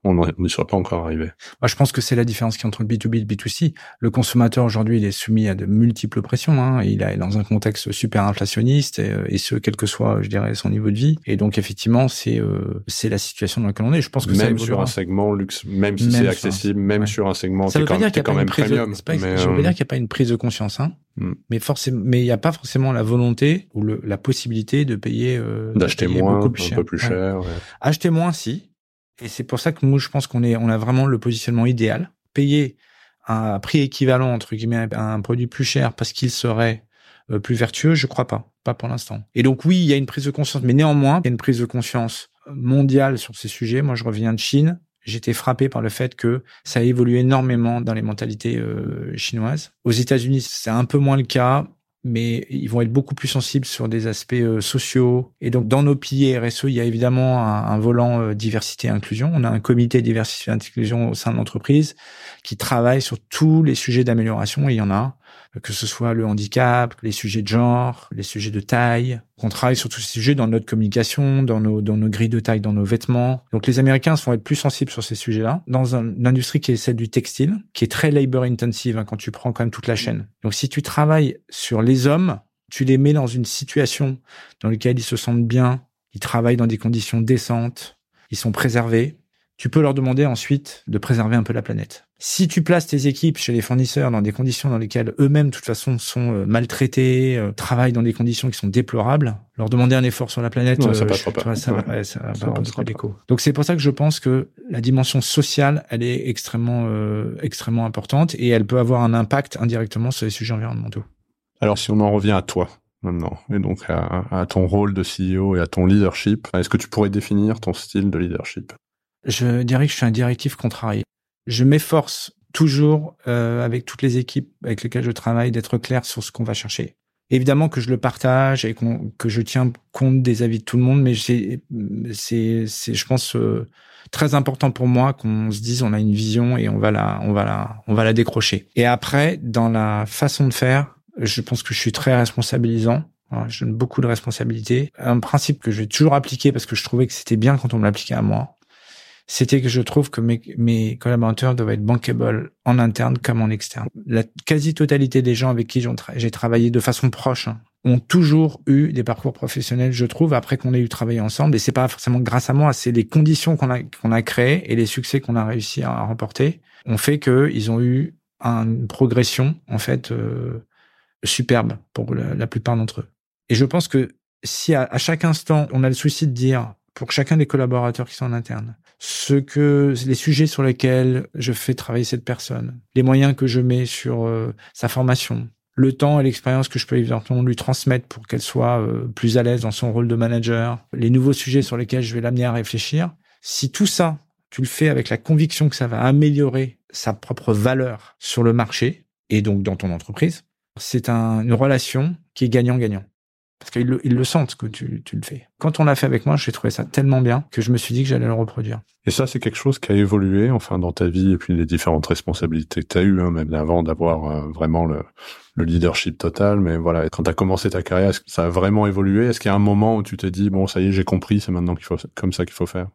on n'y sera pas encore arrivé. Moi, je pense que c'est la différence qui entre le B2B et le B2C. Le consommateur aujourd'hui, il est soumis à de multiples pressions. Hein. Il est dans un contexte super inflationniste et, euh, ce quel que soit, je dirais, son niveau de vie. Et donc effectivement, c'est euh, c'est la situation dans laquelle on est. Je pense que même sur un segment luxe, même si c'est accessible, même sur un segment ça veut pas dire qu'il n'y a pas une prise de, je veux dire qu'il n'y a pas une prise de conscience, hein. Hmm. Mais forcément, mais il n'y a pas forcément la volonté ou le, la possibilité de payer, euh, d'acheter moins, un peu plus cher. Acheter moins, si, et c'est pour ça que moi, je pense qu'on est, on a vraiment le positionnement idéal. Payer un prix équivalent, entre guillemets, à un produit plus cher parce qu'il serait euh, plus vertueux, je crois pas. Pas pour l'instant. Et donc, oui, il y a une prise de conscience, mais néanmoins, il y a une prise de conscience mondiale sur ces sujets. Moi, je reviens de Chine. J'étais frappé par le fait que ça a évolué énormément dans les mentalités euh, chinoises. Aux États-Unis, c'est un peu moins le cas mais ils vont être beaucoup plus sensibles sur des aspects euh, sociaux. Et donc, dans nos piliers RSE, il y a évidemment un, volant euh, diversité et inclusion. On a un comité diversité et inclusion au sein de l'entreprise qui travaille sur tous les sujets d'amélioration, et il y en a. que ce soit le handicap, les sujets de genre, les sujets de taille. On travaille sur tous ces sujets dans notre communication, dans nos, dans nos grilles de taille, dans nos vêtements. Donc les Américains vont être plus sensibles sur ces sujets-là. Dans une industrie qui est celle du textile, qui est très labor intensive hein, quand tu prends quand même toute la chaîne. Donc si tu travailles sur les hommes, tu les mets dans une situation dans laquelle ils se sentent bien, ils travaillent dans des conditions décentes, ils sont préservés, tu peux leur demander ensuite de préserver un peu la planète. Si tu places tes équipes chez les fournisseurs dans des conditions dans lesquelles eux-mêmes, de toute façon, sont euh, maltraités, euh, travaillent dans des conditions qui sont déplorables, leur demander un effort sur la planète, ça euh, pas. ça, ouais. ça, ça pas d'écho. Donc c'est pour ça que je pense que la dimension sociale, elle est extrêmement, extrêmement importante et elle peut avoir un impact indirectement sur les sujets environnementaux. Alors si on en revient à toi, maintenant, et donc à, à, ton rôle de CEO et à ton leadership. Est-ce que tu pourrais définir ton style de leadership? Je dirais que je suis un directif contrarié je m'efforce toujours euh, avec toutes les équipes avec lesquelles je travaille d'être clair sur ce qu'on va chercher. Évidemment que je le partage et que je tiens compte des avis de tout le monde, mais c'est, c'est, je pense, euh, très important pour moi qu'on se dise on a une vision et on va la, on va la, on va la décrocher. Et après, dans la façon de faire, je pense que je suis très responsabilisant. je donne beaucoup de responsabilités. Un principe que je vais toujours appliquer parce que je trouvais que c'était bien quand on me l'appliquait à moi, c'était que je trouve que mes, collaborateurs doivent être bankable en interne comme en externe. La quasi-totalité des gens avec qui j'ai travaillé de façon proche hein, ont toujours eu des parcours professionnels, je trouve, après qu'on ait eu travaillé ensemble. Et c'est pas forcément grâce à moi, c'est les conditions qu'on a qu'on a créées et les succès qu'on a réussi à remporter ont fait qu'ils ont eu une progression en fait euh, superbe pour la, la plupart d'entre eux. Et je pense que si à, à chaque instant on a le souci de dire pour chacun des collaborateurs qui sont en interne, ce que les sujets sur lesquels je fais travailler cette personne, les moyens que je mets sur euh, sa formation, le temps et l'expérience que je peux éventuellement lui transmettre pour qu'elle soit euh, plus à l'aise dans son rôle de manager, les nouveaux sujets sur lesquels je vais l'amener à réfléchir. Si tout ça, tu le fais avec la conviction que ça va améliorer sa propre valeur sur le marché et donc dans ton entreprise, c'est un, une relation qui est gagnant-gagnant. Parce qu'ils le, sentent que tu, le fais. Quand on l'a fait avec moi, j'ai trouvé ça tellement bien que je me suis dit que j'allais le reproduire. Et ça, c'est quelque chose qui a évolué, enfin, dans ta vie et puis les différentes responsabilités que tu as eues, hein, même avant d'avoir euh, vraiment le, le, leadership total. Mais voilà, quand tu as commencé ta carrière, est-ce ça a vraiment évolué? Est-ce qu'il y a un moment où tu t'es dit, bon, ça y est, j'ai compris, c'est maintenant comme ça qu'il faut faire?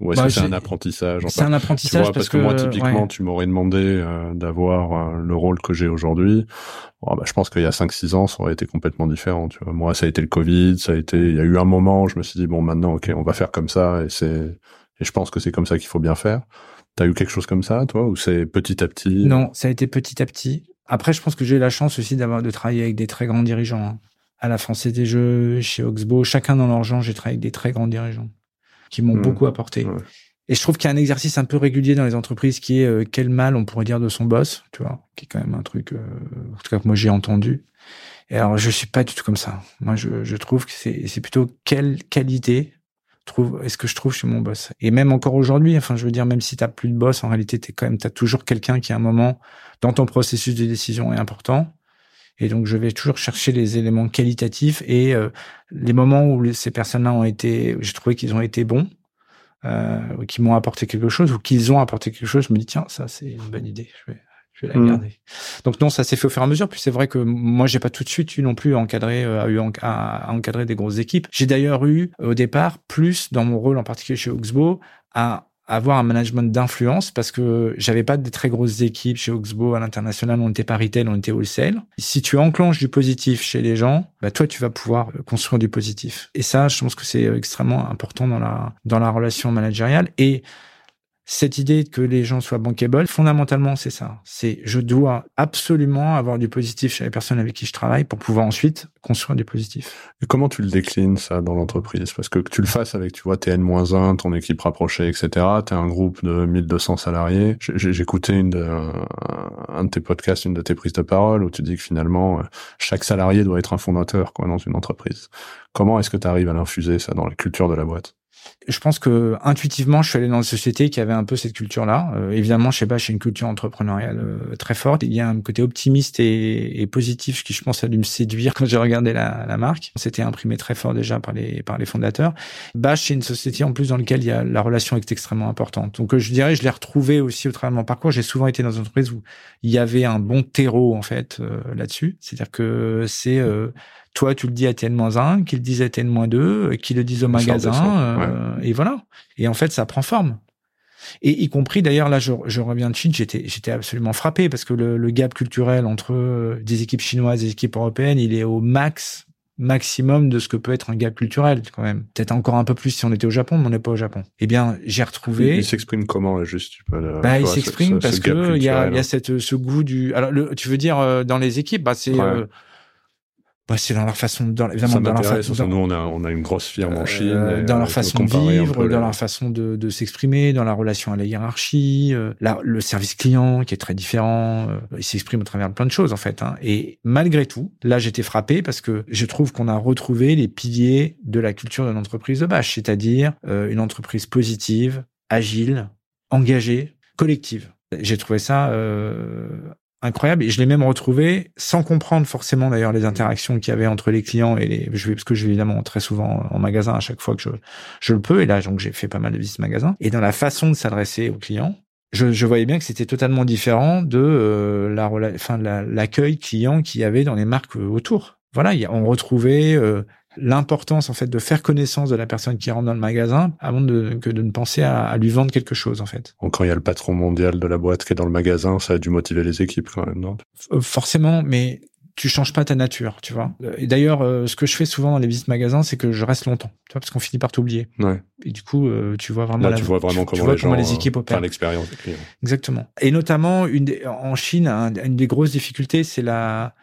Ou est-ce bah, que c'est un apprentissage C'est un apprentissage vois, parce, que, moi typiquement tu m'aurais demandé euh, d'avoir euh, le rôle que j'ai aujourd'hui. Bah, je pense qu'il y a 5-6 ans ça aurait été complètement différent. Tu vois. Moi ça a été le Covid, ça a été. Il y a eu un moment où je me suis dit bon maintenant ok on va faire comme ça et c'est et je pense que c'est comme ça qu'il faut bien faire. T'as eu quelque chose comme ça toi ou c'est petit à petit? Non ça a été petit à petit. Après je pense que j'ai eu la chance aussi d'avoir de travailler avec des très grands dirigeants. Hein. À la Française des Jeux, chez Oxbow, chacun dans leur genre, j'ai travaillé avec des très grands dirigeants qui m'ont mmh. beaucoup apporté. Et je trouve qu'il y a un exercice un peu régulier dans les entreprises qui est euh, quel mal on pourrait dire de son boss, tu vois, qui est quand même un truc, euh, en tout cas que moi j'ai entendu. Et alors je suis pas du tout comme ça. Moi je, je trouve que c'est, c'est plutôt quelle qualité trouve est-ce que je trouve chez mon boss? Et même encore aujourd'hui, enfin je veux dire même si t'as plus de boss, en réalité t'es quand même t'as toujours quelqu'un qui à un moment dans ton processus de décision est important. Et donc, je vais toujours chercher les éléments qualitatifs et euh, les moments où ces personnes-là ont été, j'ai trouvé qu'ils ont été bons, euh, qui m'ont apporté quelque chose ou qu'ils ont apporté quelque chose. Je me dis tiens, ça c'est une bonne idée. Je vais, je vais la mmh. garder. Donc non, ça s'est fait au fur et à mesure. Puis c'est vrai que moi, j'ai pas tout de suite eu non plus encadré, euh, eu à, à, encadrer des grosses équipes. J'ai d'ailleurs eu au départ plus dans mon rôle en particulier chez Oxbow à avoir un management d'influence parce que j'avais pas de très grosses équipes chez Oxbow à l'international, on était retail, on était wholesale. Si tu enclenches du positif chez les gens, bah toi tu vas pouvoir construire du positif. Et ça, je pense que c'est extrêmement important dans la dans la relation managériale et cette idée que les gens soient bankable, fondamentalement, c'est ça. C'est je dois absolument avoir du positif chez les personnes avec qui je travaille pour pouvoir ensuite construire du positif. Comment tu le déclines ça dans l'entreprise? Parce que que tu le fasses avec, tu vois, tes N-1, ton équipe rapprochée, etc. T'es un groupe de 1200 salariés. Écouté une un de tes podcasts, une de tes prises de parole où tu dis que finalement, chaque salarié doit être un fondateur quoi dans une entreprise. Comment est-ce que tu arrives à l'infuser ça dans la culture de la boîte? Je pense que intuitivement, je suis allé dans une société qui avait un peu cette culture-là. Euh, évidemment, chez Bash, c'est une culture entrepreneuriale euh, très forte. Il y a un côté optimiste et, et, positif qui, je pense, a dû me séduire quand j'ai regardé la, la marque. C'était imprimé très fort déjà par les par les fondateurs. Bash, c'est une société en plus dans laquelle il y a la relation est extrêmement importante. Donc, je dirais, je l'ai retrouvé aussi au travers de mon parcours. J'ai souvent été dans une entreprise où il y avait un bon terreau en fait euh, là-dessus. C'est-à-dire que c'est toi, tu le dis à TN-1, qu'il le dise à TN-2, qu'il le dise au magasin, euh, et voilà. Et en fait, ça prend forme. Et y compris, d'ailleurs, là, je, je, reviens de Chine, j'étais, j'étais absolument frappé parce que le, le, gap culturel entre euh, des équipes chinoises et des équipes européennes, il est au max, maximum de ce que peut être un gap culturel, quand même. Peut-être encore un peu plus si on était au Japon, mais on n'est pas au Japon. Eh bien, j'ai retrouvé. Il, s'exprime comment, là, juste? Tu peux, bah, il s'exprime parce que il y a, y a cette, ce goût du, alors, le, tu veux dire, euh, dans les équipes, bah, c'est, bah, c'est dans leur façon, dans, évidemment, dans leur façon. Nous, on a, on a une grosse firme en Chine. Euh, dans leur façon de vivre, dans leur façon de, de s'exprimer, dans la relation à la hiérarchie, euh, le service client qui est très différent. Euh, il s'exprime au travers de plein de choses, en fait. Hein. Et malgré tout, là, j'étais frappé parce que je trouve qu'on a retrouvé les piliers de la culture de l'entreprise de Bash, c'est-à-dire euh, une entreprise positive, agile, engagée, collective. J'ai trouvé ça euh, incroyable. Et je l'ai même retrouvé sans comprendre forcément d'ailleurs les interactions qu'il y avait entre les clients et les. Je vais parce que je vais évidemment très souvent en magasin à chaque fois que je je le peux. Et là donc j'ai fait pas mal de visites magasin. Et dans la façon de s'adresser aux clients, je, je, voyais bien que c'était totalement différent de euh, la enfin l'accueil client qu'il y avait dans les marques autour. Voilà, on retrouvait euh, l'importance en fait de faire connaissance de la personne qui rentre dans le magasin avant de, que de ne penser à, lui vendre quelque chose en fait. quand il y a le patron mondial de la boîte qui est dans le magasin, ça a dû motiver les équipes quand même, non? Euh, Forcément, mais tu changes pas ta nature, tu vois. Et d'ailleurs, euh, ce que je fais souvent dans les visites magasins, c'est que je reste longtemps, tu vois, parce qu'on finit par t'oublier. Ouais. Et du coup, euh, tu vois vraiment Là, tu vois vraiment comment, les, gens, les équipes opèrent. l'expérience des clients. Exactement. Et notamment, une en Chine, une des grosses difficultés, c'est la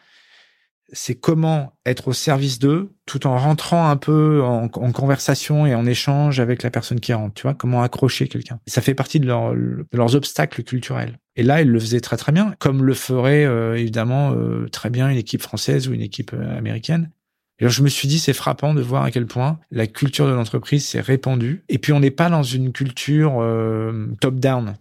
c'est comment être au service d'eux tout en rentrant un peu en, conversation et en échange avec la personne qui rentre. Tu vois, comment accrocher quelqu'un. Ça fait partie de, leurs obstacles culturels. Et là, ils le faisaient très très bien, comme le ferait euh, évidemment euh, très bien une équipe française ou une équipe euh, américaine. Et alors je me suis dit, c'est frappant de voir à quel point la culture de l'entreprise s'est répandue. Et puis on n'est pas dans une culture top-down.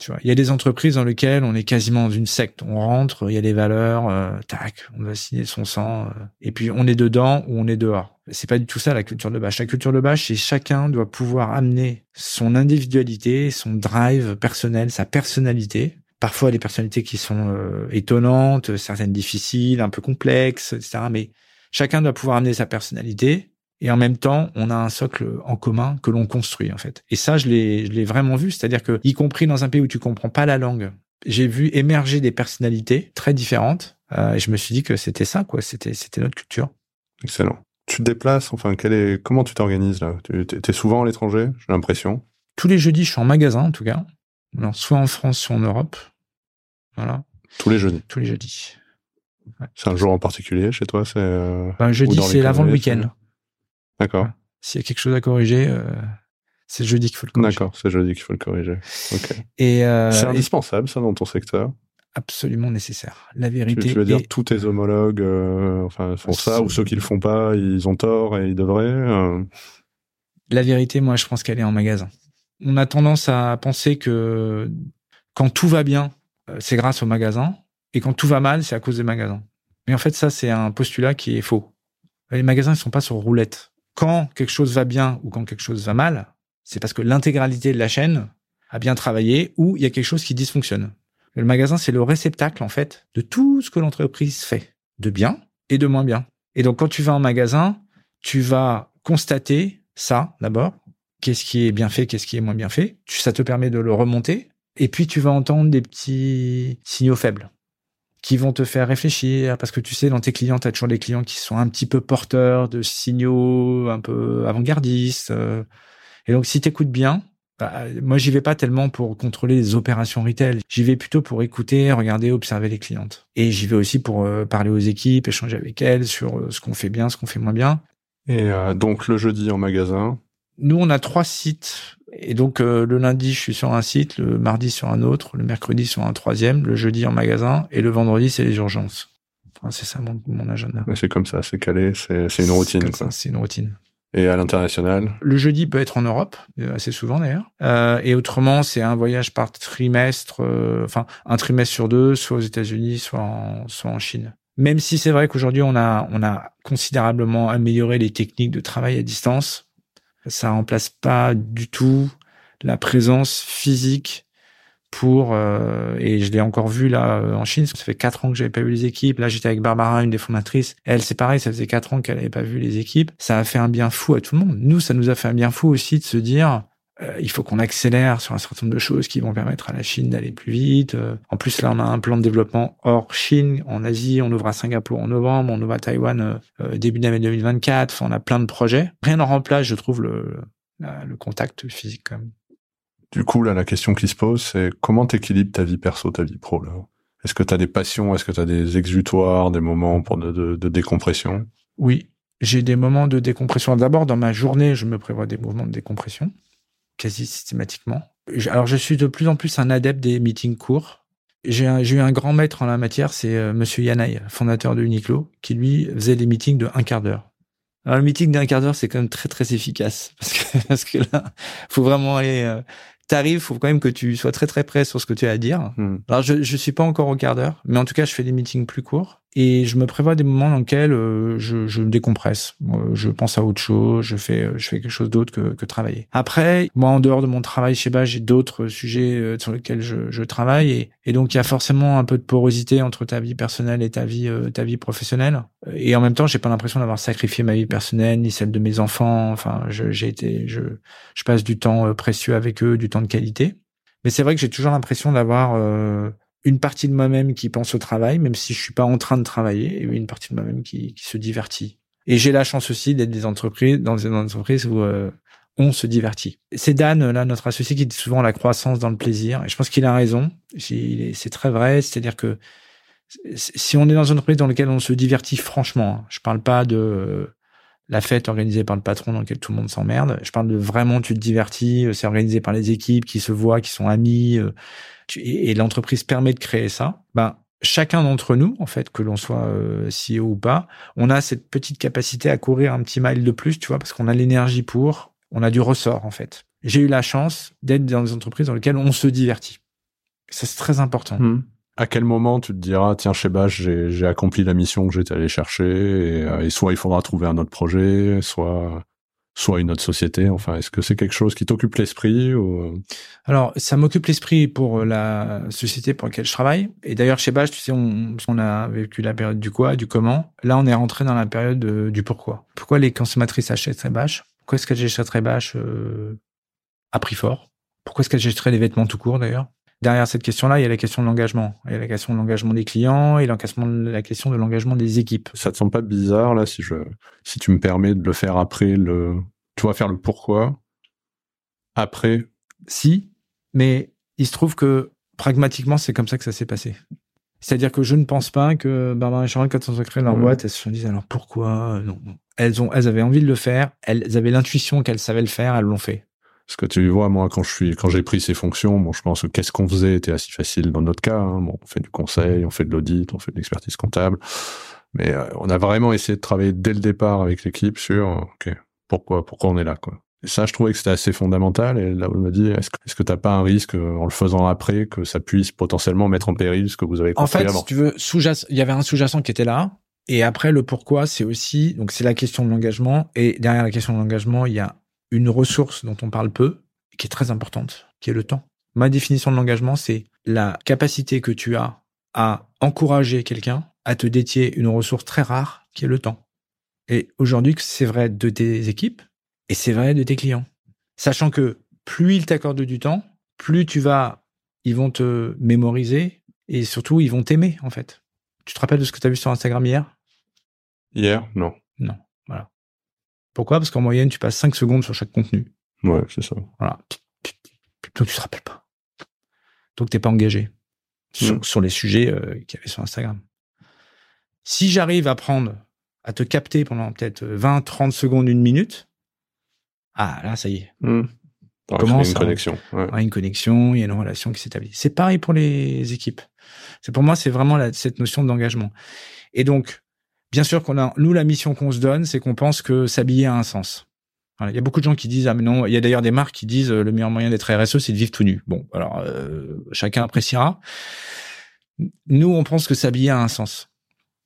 Tu vois, il y a des entreprises dans lesquelles on est quasiment dans une secte. On rentre, il y a des valeurs, euh, tac, on va signer son sang, euh, et puis on est dedans ou on est dehors. C'est pas du tout ça la culture de bâche. La culture de bâche, c'est chacun doit pouvoir amener son individualité, son drive personnel, sa personnalité. Parfois des personnalités qui sont euh, étonnantes, certaines difficiles, un peu complexes, etc. Mais chacun doit pouvoir amener sa personnalité et en même temps, on a un socle en commun que l'on construit en fait. Et ça, je l'ai, je l'ai vraiment vu, c'est-à-dire que, y compris dans un pays où tu comprends pas la langue, j'ai vu émerger des personnalités très différentes. Euh, et je me suis dit que c'était ça, quoi. C'était, c'était notre culture. Excellent. Tu te déplaces, enfin, quel est, comment tu t'organises là? Tu es souvent à l'étranger, j'ai l'impression? Tous les jeudis, je suis en magasin en tout cas. Alors, soit en France, soit en Europe. Voilà. Tous les jeudis? Tous les jeudis. C'est un jour en particulier chez toi C'est. Euh, ben, jeudi, c'est l'avant le week-end. D'accord. S'il y a quelque chose à corriger, euh, c'est jeudi qu'il faut le corriger. D'accord, c'est jeudi qu'il faut le corriger. Et euh, c'est indispensable ça dans ton secteur? Absolument nécessaire. La vérité. Tu, veux dire tous tes homologues, euh, enfin font ça ou ceux qui le font pas, ils ont tort et ils devraient. La vérité, moi, je pense qu'elle est en magasin. On a tendance à penser que quand tout va bien, c'est grâce au magasin, et quand tout va mal, c'est à cause des magasins. Mais en fait, ça, c'est un postulat qui est faux. Les magasins, ils sont pas sur roulette quand quelque chose va bien ou quand quelque chose va mal, c'est parce que l'intégralité de la chaîne a bien travaillé ou il y a quelque chose qui dysfonctionne. Le magasin, c'est le réceptacle, en fait, de tout ce que l'entreprise fait, de bien et de moins bien. Et donc, quand tu vas en magasin, tu vas constater ça, d'abord. Qu'est-ce qui est bien fait, qu'est-ce qui est moins bien fait. Ça te permet de le remonter. Et puis, tu vas entendre des petits signaux faibles qui vont te faire réfléchir parce que tu sais dans tes clients tu as toujours des clients qui sont un petit peu porteurs de signaux un peu avant-gardistes euh. et donc si tu écoutes bien bah, moi j'y vais pas tellement pour contrôler les opérations retail. J'y vais plutôt pour écouter regarder observer les clientes. Et j'y vais aussi pour euh, parler aux équipes échanger avec elles sur euh, ce qu'on fait bien ce qu'on fait moins bien. Et donc le jeudi en magasin nous on a trois sites et donc euh, le lundi, je suis sur un site, le mardi sur un autre, le mercredi sur un troisième, le jeudi en magasin, et le vendredi, c'est les urgences. Enfin, c'est ça mon, mon agenda. C'est comme ça, c'est calé, c'est une routine. C'est une routine. Et à l'international? Le jeudi peut être en Europe, euh, assez souvent d'ailleurs. Euh, et autrement, c'est un voyage par trimestre, euh, enfin un trimestre sur deux, soit aux États-Unis, soit en, soit en Chine. Même si c'est vrai qu'aujourd'hui on a on a considérablement amélioré les techniques de travail à distance, ça remplace pas du tout la présence physique pour euh, et je l'ai encore vu là euh, en Chine. Ça fait quatre ans que j'avais pas vu les équipes. Là, j'étais avec Barbara, une des fondatrices. Elle, c'est pareil, ça faisait quatre ans qu'elle avait pas vu les équipes. Ça a fait un bien fou à tout le monde. Nous, ça nous a fait un bien fou aussi de se dire. Euh, il faut qu'on accélère sur un certain nombre de choses qui vont permettre à la Chine d'aller plus vite. en plus, là, on a un plan de développement hors Chine, en Asie. On ouvre à Singapour en novembre, on ouvre à Taïwan début d'année 2024. Enfin, on a plein de projets. Rien ne remplace, je trouve, le, le contact physique quand même. Du coup, là, la question qui se pose, c'est comment t'équilibres ta vie perso, ta vie pro, là? Est-ce que tu as des passions? Est-ce que tu as des exutoires, des moments pour de, de, décompression? Oui, j'ai des moments de décompression. D'abord, dans ma journée, je me prévois des moments de décompression, quasi systématiquement. Alors, je suis de plus en plus un adepte des meetings courts. J'ai eu un grand maître en la matière, c'est euh, Monsieur Yanaï, fondateur de Uniqlo, qui lui faisait des meetings de un quart d'heure. Alors le meeting d'un quart d'heure, c'est quand même très très efficace parce que parce que là, faut vraiment aller euh, t'arrives, faut quand même que tu sois très très près sur ce que tu as à dire. Hmm. Alors je je suis pas encore au quart d'heure, mais en tout cas je fais des meetings plus courts et je me prévois des moments dans lesquels euh, je, je décompresse. je pense à autre chose, je fais je fais quelque chose d'autre que, que travailler. Après, moi en dehors de mon travail chez bas, j'ai d'autres sujets euh, sur lesquels je, je travaille et, et donc il y a forcément un peu de porosité entre ta vie personnelle et ta vie euh, ta vie professionnelle. Et en même temps, j'ai pas l'impression d'avoir sacrifié ma vie personnelle ni celle de mes enfants. Enfin, j'ai été je je passe du temps précieux avec eux, du temps de qualité. Mais c'est vrai que j'ai toujours l'impression d'avoir une partie de moi-même qui pense au travail, même si je suis pas en train de travailler, et une partie de moi-même qui, qui se divertit. Et j'ai la chance aussi d'être des entreprises, dans des entreprises où euh, on se divertit. C'est Dan, là, notre associé, qui dit souvent la croissance dans le plaisir. Et je pense qu'il a raison. C'est très vrai. C'est-à-dire que si on est dans une entreprise dans laquelle on se divertit franchement, hein, je parle pas de la fête organisée par le patron dans laquelle tout le monde s'emmerde. Je parle de vraiment tu te divertis, euh, c'est organisé par les équipes qui se voient, qui sont amis, euh, et, l'entreprise permet de créer ça. Ben chacun d'entre nous, en fait, que l'on soit euh, CEO ou pas, on a cette petite capacité à courir un petit mile de plus, tu vois, parce qu'on a l'énergie pour, on a du ressort en fait. J'ai eu la chance d'être dans des entreprises dans lesquelles on se divertit. Ça c'est très important. Hmm à quel moment tu te diras tiens chez Bash j'ai accompli la mission que j'étais allé chercher euh, et, soit il faudra trouver un autre projet soit soit une autre société. Enfin est-ce que c'est quelque chose qui t'occupe l'esprit euh? alors ça m'occupe l'esprit pour la société pour laquelle je travaille. Et d'ailleurs chez Bash tu sais on, a vécu la période du quoi du comment là on est rentré dans la période du pourquoi. Pourquoi les consommatrices achèteraient Bash pourquoi est-ce qu'elles achèteraient Bash euh, à prix fort? Pourquoi est-ce qu'elles achèteraient des vêtements tout court d'ailleurs? Derrière cette question-là, il y a la question de l'engagement. Il y a la question de l'engagement des clients et la question de l'engagement des équipes. Ça te semble pas bizarre, là, si je, si tu me permets de le faire après le, tu vas faire le pourquoi après? Si, mais il se trouve que pragmatiquement, c'est comme ça que ça s'est passé. C'est-à-dire que je ne pense pas que Barbara et Charles, quand elles ont créé leur boîte, elles se sont dit alors pourquoi? Non Elles ont, elles avaient envie de le faire, elles avaient l'intuition qu'elles savaient le faire, elles l'ont fait. Parce que tu vois, moi, quand je suis, quand j'ai pris ces fonctions, bon, je pense que qu'est-ce qu'on faisait était assez facile dans notre cas. Hein. Bon, on fait du conseil, on fait de l'audit, on fait de l'expertise comptable, mais euh, on a vraiment essayé de travailler dès le départ avec l'équipe sur, ok, pourquoi, pourquoi on est là, quoi. Et ça, je trouvais que c'était assez fondamental. Et là, on m'a dit, est-ce que, est-ce que t'as pas un risque euh, en le faisant après que ça puisse potentiellement mettre en péril ce que vous avez construit En fait, si tu veux, sous il y avait un sous-jacent qui était là. Et après, le pourquoi, c'est aussi, donc c'est la question de l'engagement. Et derrière la question de l'engagement, il y a une ressource dont on parle peu, qui est très importante, qui est le temps. Ma définition de l'engagement, c'est la capacité que tu as à encourager quelqu'un à te dédier une ressource très rare, qui est le temps. Et aujourd'hui, c'est vrai de tes équipes et c'est vrai de tes clients. Sachant que plus ils t'accordent du temps, plus tu vas, ils vont te mémoriser et surtout, ils vont t'aimer, en fait. Tu te rappelles de ce que tu as vu sur Instagram hier? Hier? Non. Non. Pourquoi? Parce qu'en moyenne, tu passes 5 secondes sur chaque contenu. Ouais, c'est ça. Voilà. Donc tu te rappelles pas. Donc t'es pas engagé sur, sur les sujets euh, qu'il y avait sur Instagram. Si j'arrive à prendre, à te capter pendant peut-être 20, 30 secondes, une minute, ah là, ça y est. Mm. Une connexion. Ouais. une connexion, il y a une relation qui s'établit. C'est pareil pour les équipes. C'est pour moi, c'est vraiment la, cette notion d'engagement. Et donc, bien sûr qu'on a, nous, la mission qu'on se donne, c'est qu'on pense que s'habiller a un sens. Il y a beaucoup de gens qui disent ah mais non, il y a d'ailleurs des marques qui disent le meilleur moyen d'être RSE c'est de vivre tout nu. Bon, alors chacun appréciera. Nous, on pense que s'habiller a un sens.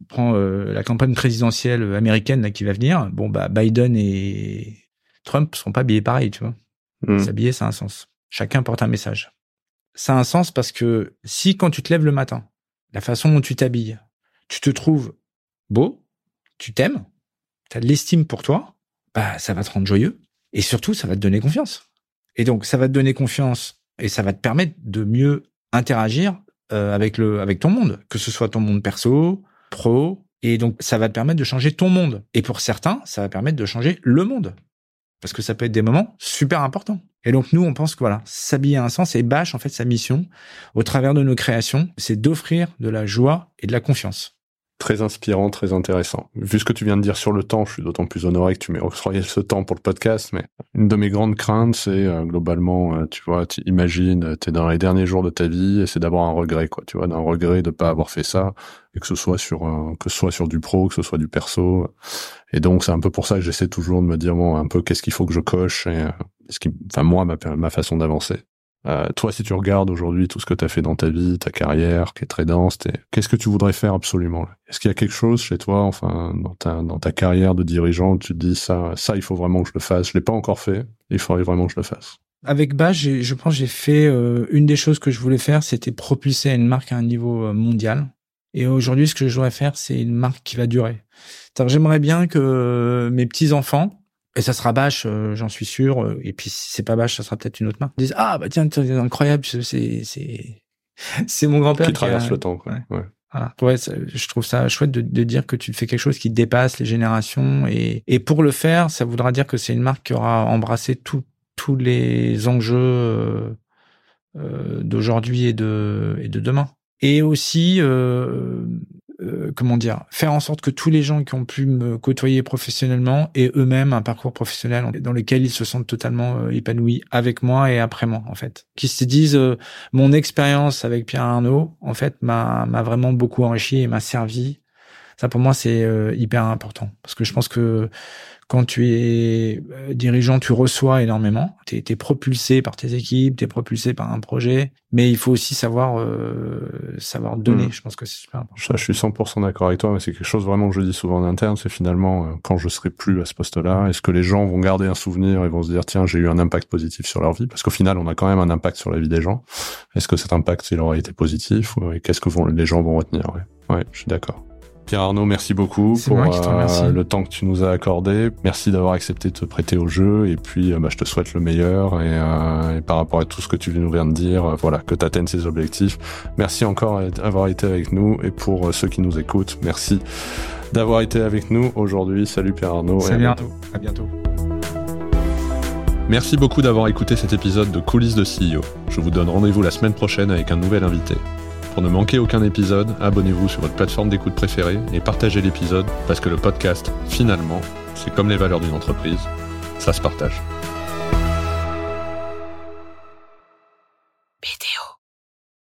On prend la campagne présidentielle américaine là, qui va venir. Bon, bah Biden et Trump sont pas habillés pareil, tu vois. Hmm. S'habiller, ça a un sens. Chacun porte un message. Ça a un sens parce que si quand tu te lèves le matin, la façon dont tu t'habilles, tu te trouves beau, tu t'aimes, tu as de l'estime pour toi, bah ça va te rendre joyeux et surtout ça va te donner confiance. Et donc ça va te donner confiance et ça va te permettre de mieux interagir euh, avec le avec ton monde, que ce soit ton monde perso, pro et donc ça va te permettre de changer ton monde. Et pour certains, ça va permettre de changer le monde parce que ça peut être des moments super importants. Et donc nous, on pense que voilà, s'habiller a un sens et Bash, en fait, sa mission, au travers de nos créations, c'est d'offrir de la joie et de la confiance. Très inspirant, très intéressant. Vu ce que tu viens de dire sur le temps, je suis d'autant plus honoré que tu m'aies octroyé ce temps pour le podcast, mais une de mes grandes craintes, c'est euh, globalement, euh, tu vois, tu imagines, tu es dans les derniers jours de ta vie et c'est d'avoir un regret, quoi, tu vois, d'un regret de pas avoir fait ça, et que ce soit sur, euh, que ce soit sur du pro, que ce soit du perso. Et donc, c'est un peu pour ça que j'essaie toujours de me dire, bon, un peu, qu'est-ce qu'il faut que je coche et, ce qui, enfin, moi, ma façon d'avancer. Euh, toi, si tu regardes aujourd'hui tout ce que tu as fait dans ta vie, ta carrière, qui est très dense, qu'est-ce que tu voudrais faire absolument Est-ce qu'il y a quelque chose chez toi, enfin, dans ta, carrière de dirigeant, où tu te dis ça, ça, il faut vraiment que je le fasse? Je l'ai pas encore fait, il faudrait vraiment que je le fasse. Avec Bash, je pense j'ai fait euh, une des choses que je voulais faire, c'était propulser une marque à un niveau euh, mondial. Et aujourd'hui, ce que je voudrais faire, c'est une marque qui va durer. J'aimerais bien que mes petits enfants et ça sera Bash, euh, j'en suis sûr. Et puis si c'est pas Bash, ça sera peut-être une autre marque. Ils disent ah bah tiens, c'est incroyable, c'est c'est c'est mon grand-père qui, traverse le temps. Quoi. Ouais. Voilà. Ouais, je trouve ça chouette de, de, dire que tu fais quelque chose qui dépasse les générations et, et pour le faire, ça voudra dire que c'est une marque qui aura embrassé tous tous les enjeux euh, euh d'aujourd'hui et de et de demain. Et aussi euh, euh, comment dire, faire en sorte que tous les gens qui ont pu me côtoyer professionnellement aient eux-mêmes un parcours professionnel dans lequel ils se sentent totalement euh, épanouis avec moi et après moi, en fait. Qui se disent, euh, mon expérience avec Pierre Arnaud, en fait, m'a, m'a vraiment beaucoup enrichi et m'a servi. Ça, pour moi, c'est hyper important. Parce que je pense que quand tu es euh, dirigeant, tu reçois énormément. Tu es, propulsé par tes équipes, tu es propulsé par un projet, mais il faut aussi savoir euh, savoir donner. Mm. Je pense que c'est super important. Ça, je suis 100% d'accord avec toi, mais c'est quelque chose vraiment que je dis souvent en interne, c'est finalement euh, quand je serai plus à ce poste-là, est-ce que les gens vont garder un souvenir et vont se dire tiens, j'ai eu un impact positif sur leur vie? Parce qu'au final, on a quand même un impact sur la vie des gens. Est-ce que cet impact il aura été positif? Ou qu'est-ce que vont, les gens vont retenir? Ouais. ouais, je suis d'accord. Pierre Arnaud, merci beaucoup pour euh, le temps que tu nous as accordé. Merci d'avoir accepté de te prêter au jeu et puis euh, bah, je te souhaite le meilleur et, euh, et, par rapport à tout ce que tu nous viens de dire, voilà, que tu atteignes ces objectifs. Merci encore d'avoir été avec nous et pour ceux qui nous écoutent, merci d'avoir été avec nous aujourd'hui. Salut Pierre Arnaud. Salut Arnaud, à bientôt. Merci beaucoup d'avoir écouté cet épisode de Coulisses de CEO. Je vous donne rendez-vous la semaine prochaine avec un nouvel invité. Pour ne manquer aucun épisode, abonnez-vous sur votre plateforme d'écoute préférée et partagez l'épisode parce que le podcast, finalement, c'est comme les valeurs d'une entreprise, ça se partage.